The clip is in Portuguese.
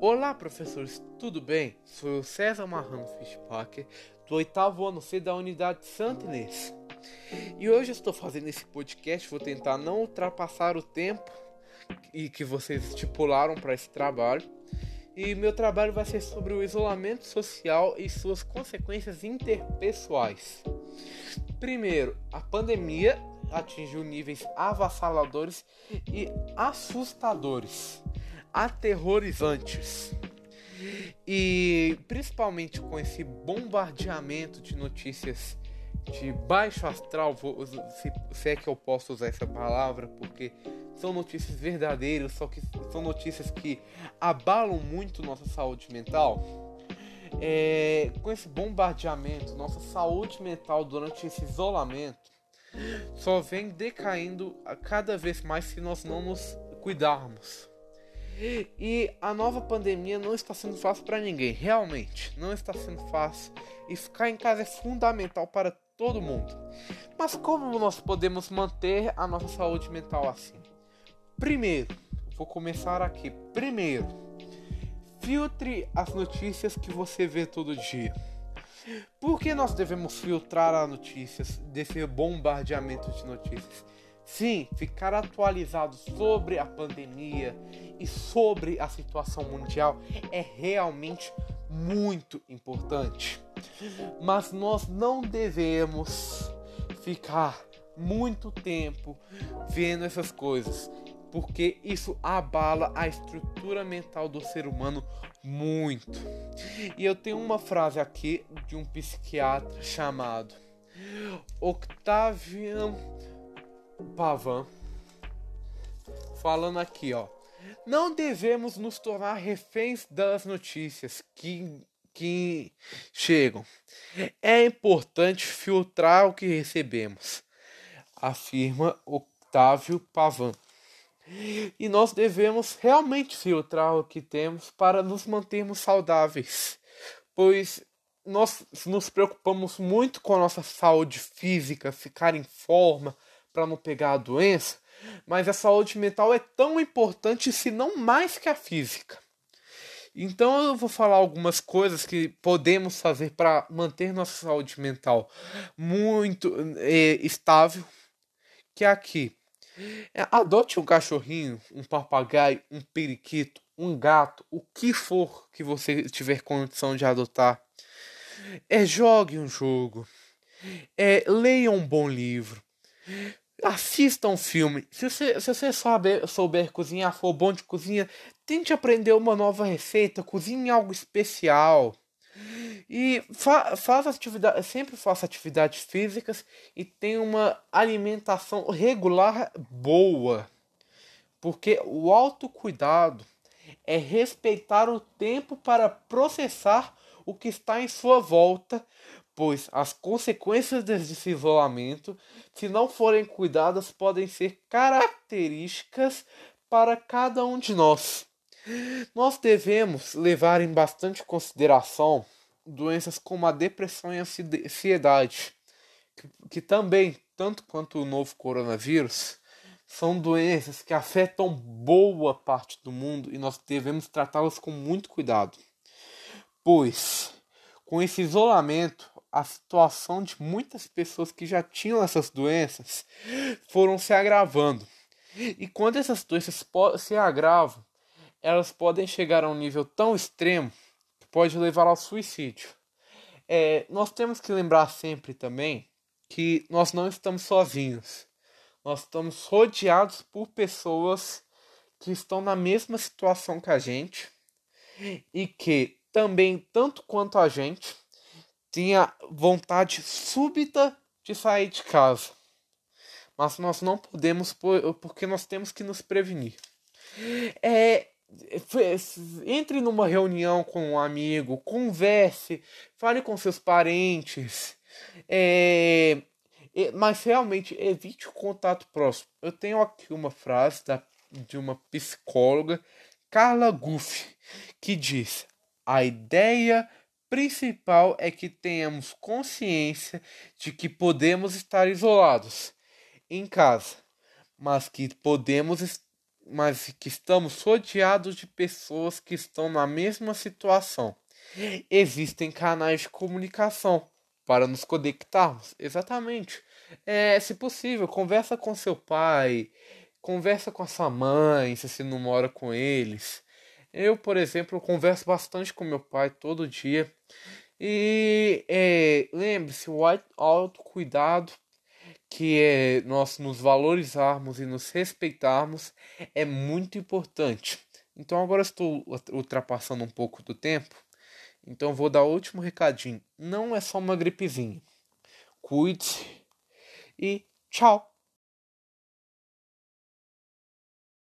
Olá, professores, tudo bem? Sou o César Marrano Fishpacker, do oitavo ano C da unidade Santa Inês. E hoje estou fazendo esse podcast, vou tentar não ultrapassar o tempo e que vocês estipularam para esse trabalho. E meu trabalho vai ser sobre o isolamento social e suas consequências interpessoais. Primeiro, a pandemia atingiu níveis avassaladores e assustadores aterrorizantes. E principalmente com esse bombardeamento de notícias de baixo astral, se, se é que eu posso usar essa palavra, porque são notícias verdadeiras, só que são notícias que abalam muito nossa saúde mental. É, com esse bombardeamento, nossa saúde mental durante esse isolamento só vem decaindo cada vez mais se nós não nos cuidarmos. E a nova pandemia não está sendo fácil para ninguém, realmente, não está sendo fácil. E ficar em casa é fundamental para todo mundo. Mas como nós podemos manter a nossa saúde mental assim? Primeiro, vou começar aqui. Primeiro, filtre as notícias que você vê todo dia. Por que nós devemos filtrar as notícias desse bombardeamento de notícias? Sim, ficar atualizado sobre a pandemia e sobre a situação mundial é realmente muito importante. Mas nós não devemos ficar muito tempo vendo essas coisas, porque isso abala a estrutura mental do ser humano muito. E eu tenho uma frase aqui de um psiquiatra chamado Octavian Pavan, falando aqui, ó. Não devemos nos tornar reféns das notícias que, que chegam. É importante filtrar o que recebemos, afirma Octávio Pavan. E nós devemos realmente filtrar o que temos para nos mantermos saudáveis, pois nós nos preocupamos muito com a nossa saúde física, ficar em forma, para não pegar a doença, mas a saúde mental é tão importante, se não mais que a física. Então eu vou falar algumas coisas que podemos fazer para manter nossa saúde mental muito é, estável, que é aqui. É, adote um cachorrinho, um papagaio, um periquito, um gato, o que for que você tiver condição de adotar. É, jogue um jogo. É, leia um bom livro. Assista um filme. Se você, se você souber, souber cozinhar, for bom de cozinha, tente aprender uma nova receita, cozinhe algo especial. E fa faz atividade, sempre faça atividades físicas e tenha uma alimentação regular boa. Porque o autocuidado é respeitar o tempo para processar o que está em sua volta pois as consequências desse isolamento, se não forem cuidadas, podem ser características para cada um de nós. Nós devemos levar em bastante consideração doenças como a depressão e a ansiedade, que, que também, tanto quanto o novo coronavírus, são doenças que afetam boa parte do mundo e nós devemos tratá-las com muito cuidado. Pois, com esse isolamento, a situação de muitas pessoas que já tinham essas doenças foram se agravando. E quando essas doenças se agravam, elas podem chegar a um nível tão extremo que pode levar ao suicídio. É, nós temos que lembrar sempre também que nós não estamos sozinhos. Nós estamos rodeados por pessoas que estão na mesma situação que a gente e que também, tanto quanto a gente, tinha vontade súbita de sair de casa. Mas nós não podemos, porque nós temos que nos prevenir. É, entre numa reunião com um amigo, converse, fale com seus parentes, é, mas realmente evite o contato próximo. Eu tenho aqui uma frase da, de uma psicóloga, Carla Guff, que diz: a ideia principal é que tenhamos consciência de que podemos estar isolados em casa, mas que podemos mas que estamos rodeados de pessoas que estão na mesma situação. Existem canais de comunicação para nos conectarmos. Exatamente. É, se possível, conversa com seu pai, conversa com a sua mãe, se você não mora com eles. Eu, por exemplo, converso bastante com meu pai todo dia. E é, lembre-se, o autocuidado, que é nós nos valorizarmos e nos respeitarmos, é muito importante. Então agora estou ultrapassando um pouco do tempo. Então vou dar o último recadinho. Não é só uma gripezinha. Cuide-se e tchau!